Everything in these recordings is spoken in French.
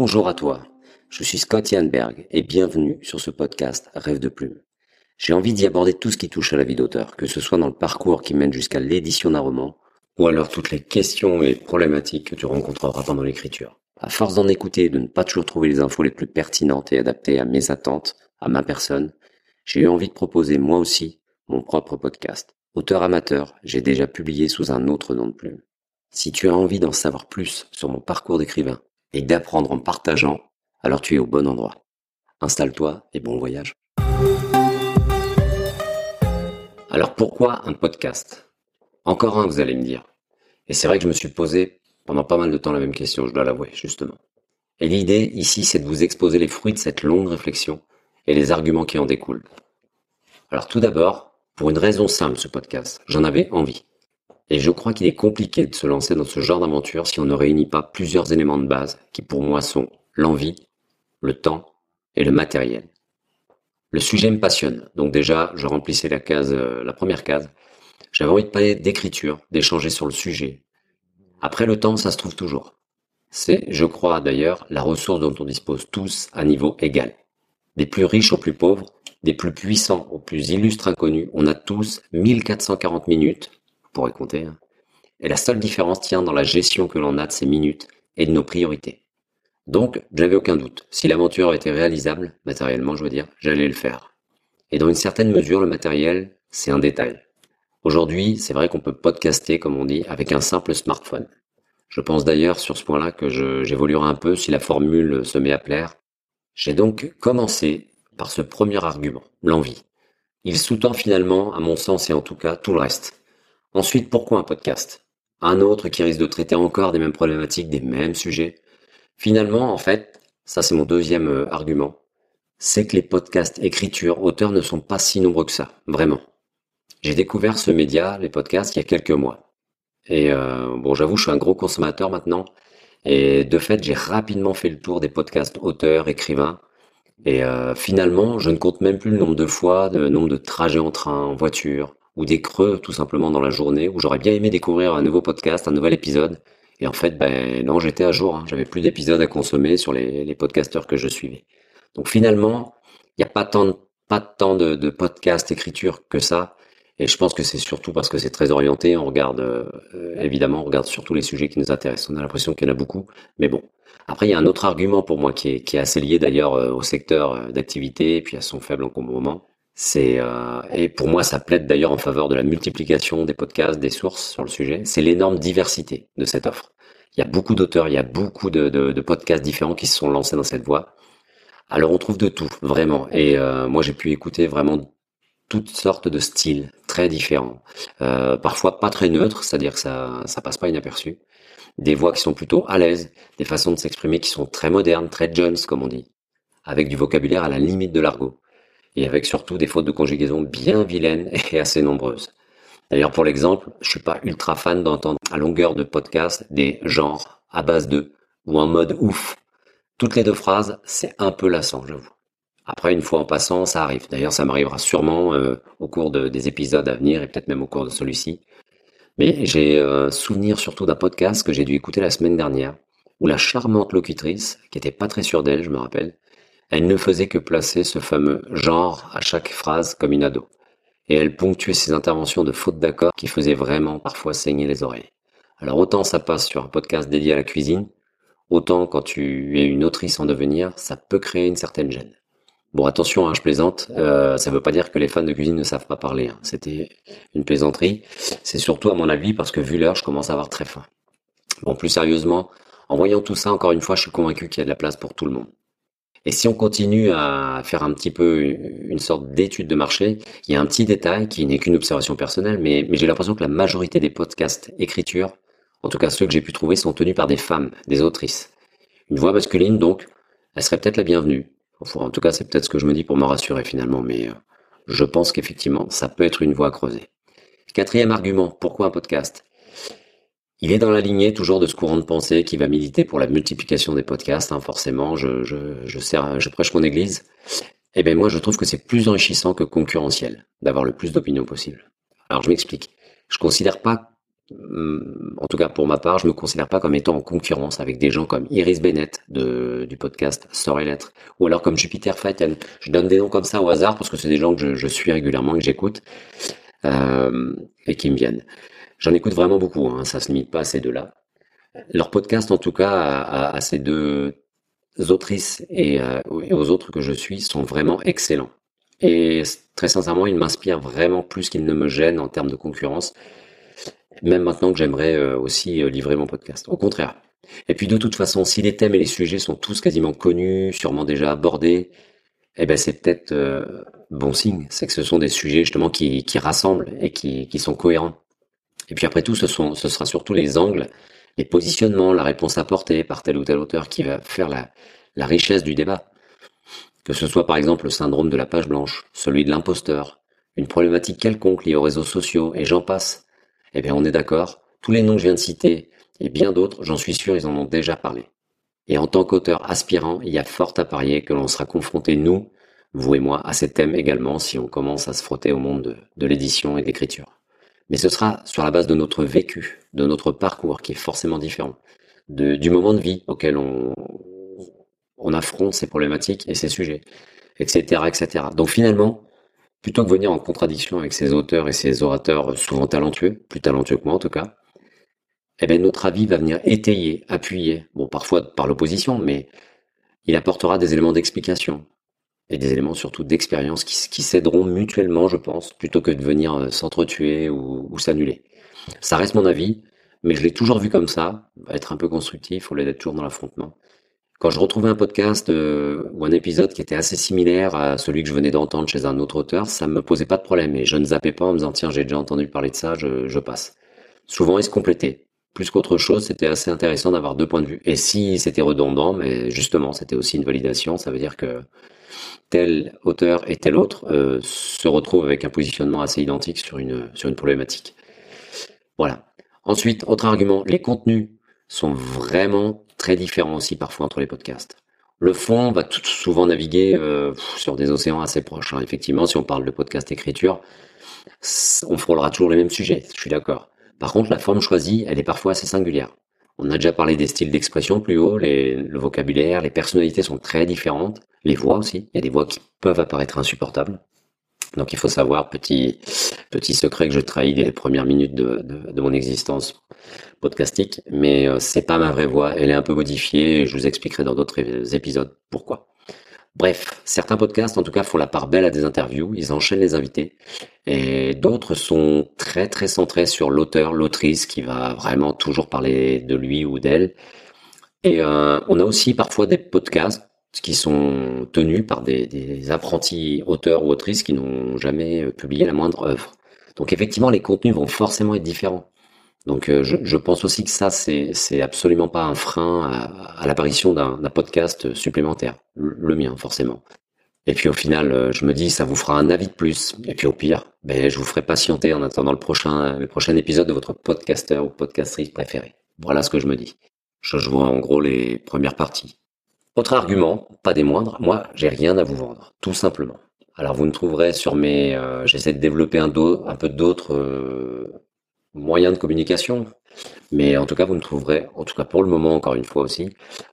Bonjour à toi, je suis Scott Janberg et bienvenue sur ce podcast Rêve de plume. J'ai envie d'y aborder tout ce qui touche à la vie d'auteur, que ce soit dans le parcours qui mène jusqu'à l'édition d'un roman, ou alors toutes les questions et problématiques que tu rencontreras pendant l'écriture. À force d'en écouter et de ne pas toujours trouver les infos les plus pertinentes et adaptées à mes attentes, à ma personne, j'ai eu envie de proposer moi aussi mon propre podcast. Auteur amateur, j'ai déjà publié sous un autre nom de plume. Si tu as envie d'en savoir plus sur mon parcours d'écrivain et d'apprendre en partageant, alors tu es au bon endroit. Installe-toi et bon voyage. Alors pourquoi un podcast? Encore un, vous allez me dire. Et c'est vrai que je me suis posé pendant pas mal de temps la même question, je dois l'avouer, justement. Et l'idée ici, c'est de vous exposer les fruits de cette longue réflexion et les arguments qui en découlent. Alors tout d'abord, pour une raison simple ce podcast, j'en avais envie. Et je crois qu'il est compliqué de se lancer dans ce genre d'aventure si on ne réunit pas plusieurs éléments de base qui pour moi sont l'envie, le temps et le matériel. Le sujet me passionne, donc déjà je remplissais la case, euh, la première case. J'avais envie de parler d'écriture, d'échanger sur le sujet. Après le temps, ça se trouve toujours. C'est, je crois d'ailleurs, la ressource dont on dispose tous à niveau égal. Des plus riches aux plus pauvres, des plus puissants aux plus illustres inconnus, on a tous 1440 minutes compter. Hein. Et la seule différence tient dans la gestion que l'on a de ces minutes et de nos priorités. Donc, j'avais aucun doute. Si l'aventure était réalisable, matériellement, je veux dire, j'allais le faire. Et dans une certaine mesure, le matériel, c'est un détail. Aujourd'hui, c'est vrai qu'on peut podcaster, comme on dit, avec un simple smartphone. Je pense d'ailleurs sur ce point-là que j'évoluerai un peu si la formule se met à plaire. J'ai donc commencé par ce premier argument, l'envie. Il sous-tend finalement, à mon sens et en tout cas, tout le reste. Ensuite, pourquoi un podcast? Un autre qui risque de traiter encore des mêmes problématiques, des mêmes sujets. Finalement, en fait, ça c'est mon deuxième euh, argument, c'est que les podcasts écriture, auteurs ne sont pas si nombreux que ça, vraiment. J'ai découvert ce média, les podcasts, il y a quelques mois. Et euh, bon, j'avoue, je suis un gros consommateur maintenant. Et de fait, j'ai rapidement fait le tour des podcasts auteurs, écrivains. Et euh, finalement, je ne compte même plus le nombre de fois, le nombre de trajets en train, en voiture, ou des creux tout simplement dans la journée où j'aurais bien aimé découvrir un nouveau podcast, un nouvel épisode. Et en fait, ben non, j'étais à jour. Hein. J'avais plus d'épisodes à consommer sur les, les podcasteurs que je suivais. Donc finalement, il n'y a pas tant de, pas tant de, podcasts écriture que ça. Et je pense que c'est surtout parce que c'est très orienté. On regarde, euh, évidemment, on regarde surtout les sujets qui nous intéressent. On a l'impression qu'il y en a beaucoup. Mais bon. Après, il y a un autre argument pour moi qui est, qui est assez lié d'ailleurs euh, au secteur euh, d'activité et puis à son faible encombrement. C'est euh, et pour moi ça plaide d'ailleurs en faveur de la multiplication des podcasts, des sources sur le sujet. C'est l'énorme diversité de cette offre. Il y a beaucoup d'auteurs, il y a beaucoup de, podcasts différents qui se sont lancés dans cette voie. Alors on trouve de tout vraiment. Et euh, moi j'ai pu écouter vraiment toutes sortes de styles très différents. Euh, parfois pas très neutres, c'est-à-dire que ça ça passe pas inaperçu. Des voix qui sont plutôt à l'aise, des façons de s'exprimer qui sont très modernes, très Jones comme on dit, avec du vocabulaire à la limite de l'argot et avec surtout des fautes de conjugaison bien vilaines et assez nombreuses. D'ailleurs, pour l'exemple, je suis pas ultra fan d'entendre à longueur de podcast des genres à base de ou en mode ouf. Toutes les deux phrases, c'est un peu lassant, j'avoue. Après, une fois en passant, ça arrive. D'ailleurs, ça m'arrivera sûrement euh, au cours de, des épisodes à venir et peut-être même au cours de celui-ci. Mais j'ai euh, souvenir surtout d'un podcast que j'ai dû écouter la semaine dernière, où la charmante locutrice, qui était pas très sûre d'elle, je me rappelle, elle ne faisait que placer ce fameux genre à chaque phrase comme une ado. Et elle ponctuait ses interventions de fautes d'accord qui faisaient vraiment parfois saigner les oreilles. Alors autant ça passe sur un podcast dédié à la cuisine, autant quand tu es une autrice en devenir, ça peut créer une certaine gêne. Bon, attention, hein, je plaisante. Euh, ça ne veut pas dire que les fans de cuisine ne savent pas parler. Hein. C'était une plaisanterie. C'est surtout à mon avis parce que vu l'heure, je commence à avoir très faim. Bon, plus sérieusement, en voyant tout ça, encore une fois, je suis convaincu qu'il y a de la place pour tout le monde. Et si on continue à faire un petit peu une sorte d'étude de marché, il y a un petit détail qui n'est qu'une observation personnelle, mais, j'ai l'impression que la majorité des podcasts écriture, en tout cas ceux que j'ai pu trouver, sont tenus par des femmes, des autrices. Une voix masculine, donc, elle serait peut-être la bienvenue. en tout cas, c'est peut-être ce que je me dis pour me rassurer finalement, mais euh, je pense qu'effectivement, ça peut être une voie à creuser. Quatrième argument, pourquoi un podcast? Il est dans la lignée toujours de ce courant de pensée qui va militer pour la multiplication des podcasts, hein, forcément, je, sers, je prêche mon église. Eh bien moi je trouve que c'est plus enrichissant que concurrentiel d'avoir le plus d'opinions possible. Alors je m'explique. Je considère pas hum, en tout cas pour ma part, je me considère pas comme étant en concurrence avec des gens comme Iris Bennett du podcast Story Lettre, ou alors comme Jupiter Faten. Je donne des noms comme ça au hasard parce que c'est des gens que je, suis régulièrement et que j'écoute euh, et qui me viennent. J'en écoute vraiment beaucoup, hein, ça se limite pas à ces deux-là. Leur podcast, en tout cas, à, à ces deux autrices et, euh, aux autres que je suis, sont vraiment excellents. Et très sincèrement, ils m'inspirent vraiment plus qu'ils ne me gênent en termes de concurrence, même maintenant que j'aimerais euh, aussi euh, livrer mon podcast. Au contraire. Et puis de toute façon, si les thèmes et les sujets sont tous quasiment connus, sûrement déjà abordés, eh ben c'est peut-être euh, bon signe. C'est que ce sont des sujets justement qui, qui rassemblent et qui, qui sont cohérents. Et puis après tout, ce, sera surtout les angles, les positionnements, la réponse apportée par tel ou tel auteur qui va faire la, la richesse du débat. Que ce soit par exemple le syndrome de la page blanche, celui de l'imposteur, une problématique quelconque liée aux réseaux sociaux, et j'en passe. Eh bien on est d'accord, tous les noms que je viens de citer, et bien d'autres, j'en suis sûr, ils en ont déjà parlé. Et en tant qu'auteur aspirant, il y a fort à parier que l'on sera confronté, nous, vous et moi, à ces thèmes également si on commence à se frotter au monde de, l'édition et de l'écriture. Mais ce sera sur la base de notre vécu, de notre parcours qui est forcément différent, du moment de vie auquel on, on affronte ces problématiques et ces sujets, etc., etc. Donc finalement, plutôt que venir en contradiction avec ces auteurs et ces orateurs souvent talentueux, plus talentueux que moi en tout cas, eh bien notre avis va venir étayer, appuyer, bon parfois par l'opposition, mais il apportera des éléments d'explication et des éléments surtout d'expérience qui, qui s'aideront mutuellement, je pense, plutôt que de venir euh, s'entretuer ou, ou s'annuler. Ça reste mon avis, mais je l'ai toujours vu comme ça, être un peu constructif, au lieu d'être toujours dans l'affrontement quand je retrouvais un podcast euh, ou un épisode qui était assez similaire à celui que je venais d'entendre chez un autre auteur, ça me posait pas de problème et je ne zappais pas en me disant tiens j'ai déjà entendu parler de ça, je, passe. Souvent ils se complétaient. Plus qu'autre chose, c'était assez intéressant d'avoir deux points de vue. Et si c'était redondant, mais justement c'était aussi une validation, ça veut dire que tel auteur et tel autre euh, se retrouvent avec un positionnement assez identique sur une, problématique. Voilà. Ensuite, autre argument, les contenus sont vraiment très différent aussi parfois entre les podcasts. Le fond va tout souvent naviguer euh, sur des océans assez proches. Hein. Effectivement, si on parle de podcast écriture, on frôlera toujours les mêmes sujets, je suis d'accord. Par contre, la forme choisie, elle est parfois assez singulière. On a déjà parlé des styles d'expression plus haut, le vocabulaire, les personnalités sont très différentes, les voix aussi. Il y a des voix qui peuvent apparaître insupportables. Donc il faut savoir, petit, petit secret que je trahis dès les premières minutes de, de, mon existence podcastique, mais euh, c'est pas ma vraie voix, elle est un peu modifiée et je vous expliquerai dans d'autres épisodes pourquoi. Bref, certains podcasts en tout cas font la part belle à des interviews, ils enchaînent les invités, et d'autres sont très très centrés sur l'auteur, l'autrice qui va vraiment toujours parler de lui ou d'elle. Et euh, on a aussi parfois des podcasts qui sont tenus par des, apprentis auteurs ou autrices qui n'ont jamais euh, publié la moindre œuvre. Donc effectivement, les contenus vont forcément être différents. Donc euh, je, pense aussi que ça, c'est absolument pas un frein à, l'apparition d'un podcast supplémentaire. Le, mien, forcément. Et puis au final, euh, je me dis, ça vous fera un avis de plus. Et puis au pire, ben, je vous ferai patienter en attendant le prochain, épisode de votre podcasteur ou podcastrice préféré. Voilà ce que je me dis. Je, vois en gros les premières parties. Autre argument, pas des moindres, moi j'ai rien à vous vendre, tout simplement. Alors vous me trouverez sur mes, euh, j'essaie de développer un, peu d'autres moyens de communication, mais en tout cas vous me trouverez, en tout cas pour le moment encore une fois aussi,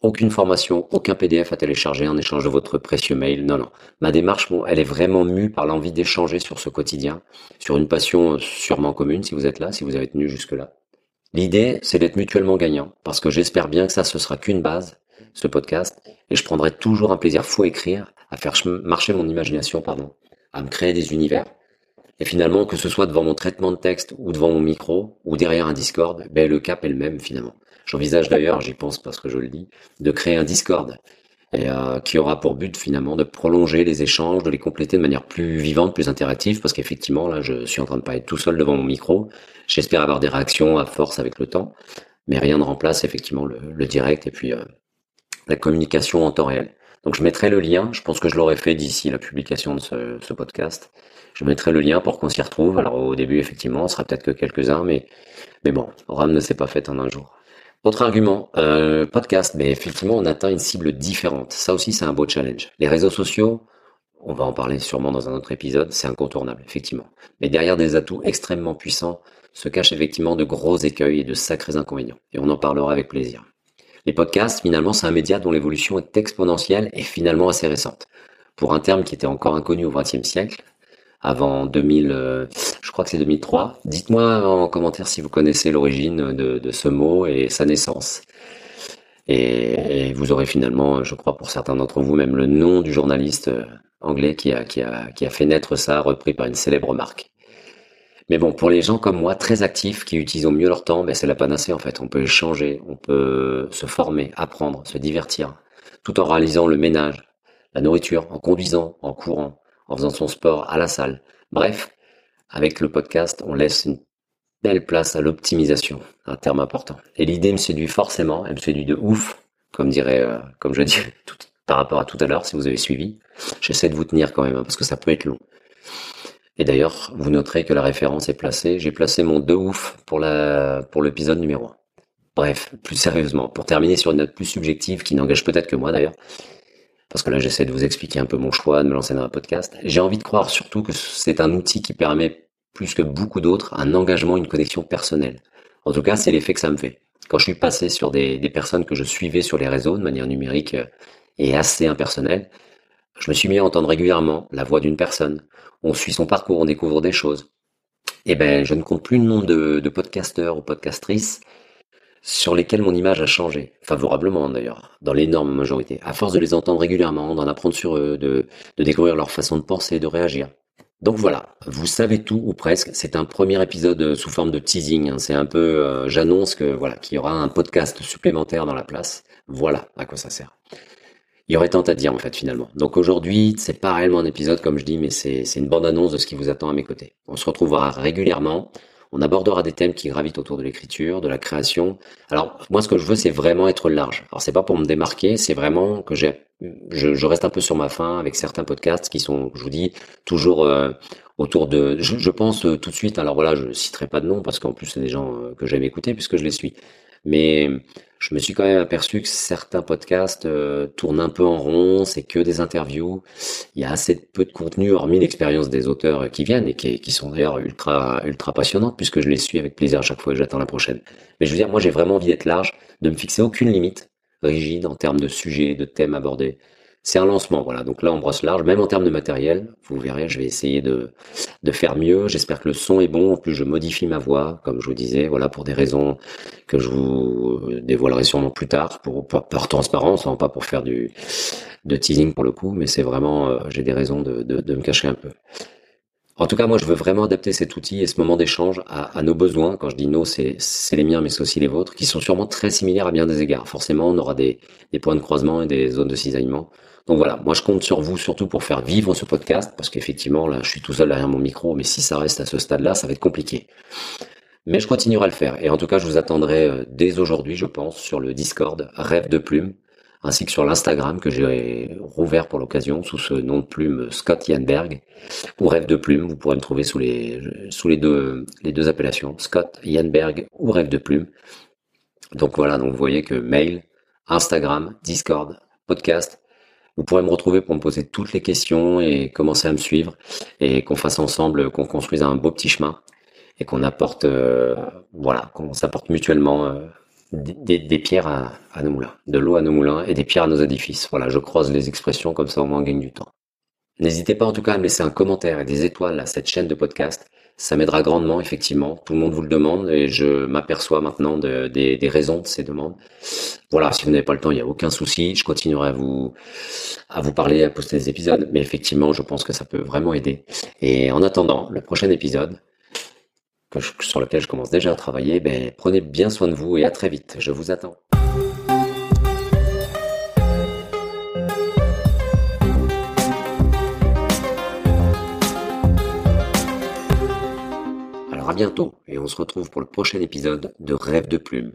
aucune formation, aucun PDF à télécharger en échange de votre précieux mail. Non, non. Ma démarche, elle est vraiment mue par l'envie d'échanger sur ce quotidien, sur une passion sûrement commune si vous êtes là, si vous avez tenu jusque-là. L'idée, c'est d'être mutuellement gagnant, parce que j'espère bien que ça, ce sera qu'une base, ce podcast, et je prendrai toujours un plaisir fou à écrire, à faire marcher mon imagination, pardon, à me créer des univers. Et finalement, que ce soit devant mon traitement de texte ou devant mon micro ou derrière un Discord, ben le cap est le même finalement. J'envisage d'ailleurs, j'y pense parce que je le dis, de créer un Discord euh, qui aura pour but finalement de prolonger les échanges, de les compléter de manière plus vivante, plus interactive, parce qu'effectivement là, je suis en train de être tout seul devant mon micro. J'espère avoir des réactions à force avec le temps, mais rien ne remplace effectivement le, direct et puis euh, la communication en temps réel. Donc je mettrai le lien, je pense que je l'aurai fait d'ici la publication de ce, podcast. Je mettrai le lien pour qu'on s'y retrouve. Alors au début, effectivement, on sera peut-être que quelques-uns, mais, mais bon, RAM ne s'est pas fait en un jour. Autre argument, euh, podcast, mais effectivement, on atteint une cible différente. Ça aussi, c'est un beau challenge. Les réseaux sociaux, on va en parler sûrement dans un autre épisode, c'est incontournable, effectivement. Mais derrière des atouts extrêmement puissants se cachent effectivement de gros écueils et de sacrés inconvénients. Et on en parlera avec plaisir. Les podcasts, finalement, c'est un média dont l'évolution est exponentielle et finalement assez récente. Pour un terme qui était encore inconnu au XXe siècle, avant 2000, euh, je crois que c'est 2003. Dites-moi en commentaire si vous connaissez l'origine de, ce mot et sa naissance. Et, vous aurez finalement, je crois pour certains d'entre vous, même le nom du journaliste euh, anglais qui a, qui a, qui a fait naître ça, repris par une célèbre marque. Mais bon, pour les gens comme moi, très actifs, qui utilisent au mieux leur temps, ben c'est la panacée en fait. On peut échanger, on peut se former, apprendre, se divertir, tout en réalisant le ménage, la nourriture, en conduisant, en courant, en faisant son sport à la salle. Bref, avec le podcast, on laisse une belle place à l'optimisation, un terme important. Et l'idée me séduit forcément, elle me séduit de ouf, comme dirait, euh, comme je dis tout, par rapport à tout à l'heure, si vous avez suivi. J'essaie de vous tenir quand même, hein, parce que ça peut être long. Et d'ailleurs, vous noterez que la référence est placée. J'ai placé mon de ouf pour la, pour l'épisode numéro 1. Bref, plus sérieusement, pour terminer sur une note plus subjective qui n'engage peut-être que moi d'ailleurs, parce que là j'essaie de vous expliquer un peu mon choix de me lancer dans un podcast. J'ai envie de croire surtout que c'est un outil qui permet, plus que beaucoup d'autres, un engagement, une connexion personnelle. En tout cas, c'est l'effet que ça me fait. Quand je suis passé sur des, personnes que je suivais sur les réseaux de manière numérique euh, et assez impersonnelle, je me suis mis à entendre régulièrement la voix d'une personne. On suit son parcours, on découvre des choses. Et eh ben, je ne compte plus le nombre de, de podcasteurs ou podcastrices sur lesquels mon image a changé, favorablement d'ailleurs, dans l'énorme majorité, à force de les entendre régulièrement, d'en apprendre sur eux, de, découvrir leur façon de penser, de réagir. Donc voilà, vous savez tout ou presque. C'est un premier épisode sous forme de teasing. Hein. C'est un peu, euh, j'annonce que voilà, qu'il y aura un podcast supplémentaire dans la place. Voilà à quoi ça sert. Il y aurait tant à dire en fait finalement. Donc aujourd'hui, c'est pas réellement un épisode comme je dis, mais c'est une bande annonce de ce qui vous attend à mes côtés. On se retrouvera régulièrement. On abordera des thèmes qui gravitent autour de l'écriture, de la création. Alors moi, ce que je veux, c'est vraiment être large. Alors c'est pas pour me démarquer, c'est vraiment que j'ai, je, reste un peu sur ma faim avec certains podcasts qui sont, je vous dis, toujours euh, autour de. Je, pense euh, tout de suite. Alors voilà, je citerai pas de nom parce qu'en plus c'est des gens euh, que j'aime écouter puisque je les suis. Mais je me suis quand même aperçu que certains podcasts euh, tournent un peu en rond, c'est que des interviews. Il y a assez peu de contenu, hormis l'expérience des auteurs qui viennent et qui, sont d'ailleurs ultra ultra passionnantes, puisque je les suis avec plaisir à chaque fois et j'attends la prochaine. Mais je veux dire, moi j'ai vraiment envie d'être large, de me fixer aucune limite rigide en termes de sujets, de thèmes abordés c'est un lancement, voilà. Donc là, on brosse large, même en termes de matériel. Vous verrez, je vais essayer de, de faire mieux. J'espère que le son est bon. En plus, je modifie ma voix, comme je vous disais, voilà, pour des raisons que je vous dévoilerai sûrement plus tard, pour, par transparence, hein, pas pour faire du de teasing pour le coup, mais c'est vraiment, euh, j'ai des raisons de, de, de, me cacher un peu. En tout cas, moi, je veux vraiment adapter cet outil et ce moment d'échange à, à, nos besoins. Quand je dis nos, c'est les miens, mais c'est aussi les vôtres, qui sont sûrement très similaires à bien des égards. Forcément, on aura des, des points de croisement et des zones de cisaillement. Donc voilà, moi je compte sur vous surtout pour faire vivre ce podcast, parce qu'effectivement là je suis tout seul derrière mon micro, mais si ça reste à ce stade-là, ça va être compliqué. Mais je continuerai à le faire, et en tout cas je vous attendrai euh, dès aujourd'hui, je pense, sur le Discord Rêve de Plume, ainsi que sur l'Instagram que j'ai rouvert pour l'occasion sous ce nom de plume Scott Yanberg, ou Rêve de Plume, vous pourrez me trouver sous les, sous les deux, les deux appellations, Scott Yanberg ou Rêve de Plume. Donc voilà, donc vous voyez que mail, Instagram, Discord, podcast, vous pourrez me retrouver pour me poser toutes les questions et commencer à me suivre et qu'on fasse ensemble, qu'on construise un beau petit chemin et qu'on apporte, euh, voilà, qu'on s'apporte mutuellement euh, des, pierres à, nos moulins, de l'eau à nos moulins et des pierres à nos édifices. Voilà, je croise les expressions comme ça au moins on gagne du temps. N'hésitez pas en tout cas à me laisser un commentaire et des étoiles à cette chaîne de podcast ça m'aidera grandement, effectivement. Tout le monde vous le demande et je m'aperçois maintenant de, des, des, raisons de ces demandes. Voilà, si vous n'avez pas le temps, il n'y a aucun souci. Je continuerai à vous, à vous parler, à poster des épisodes. Mais effectivement, je pense que ça peut vraiment aider. Et en attendant, le prochain épisode, que sur lequel je commence déjà à travailler, ben, prenez bien soin de vous et à très vite. Je vous attends. Bientôt et on se retrouve pour le prochain épisode de Rêve de plume.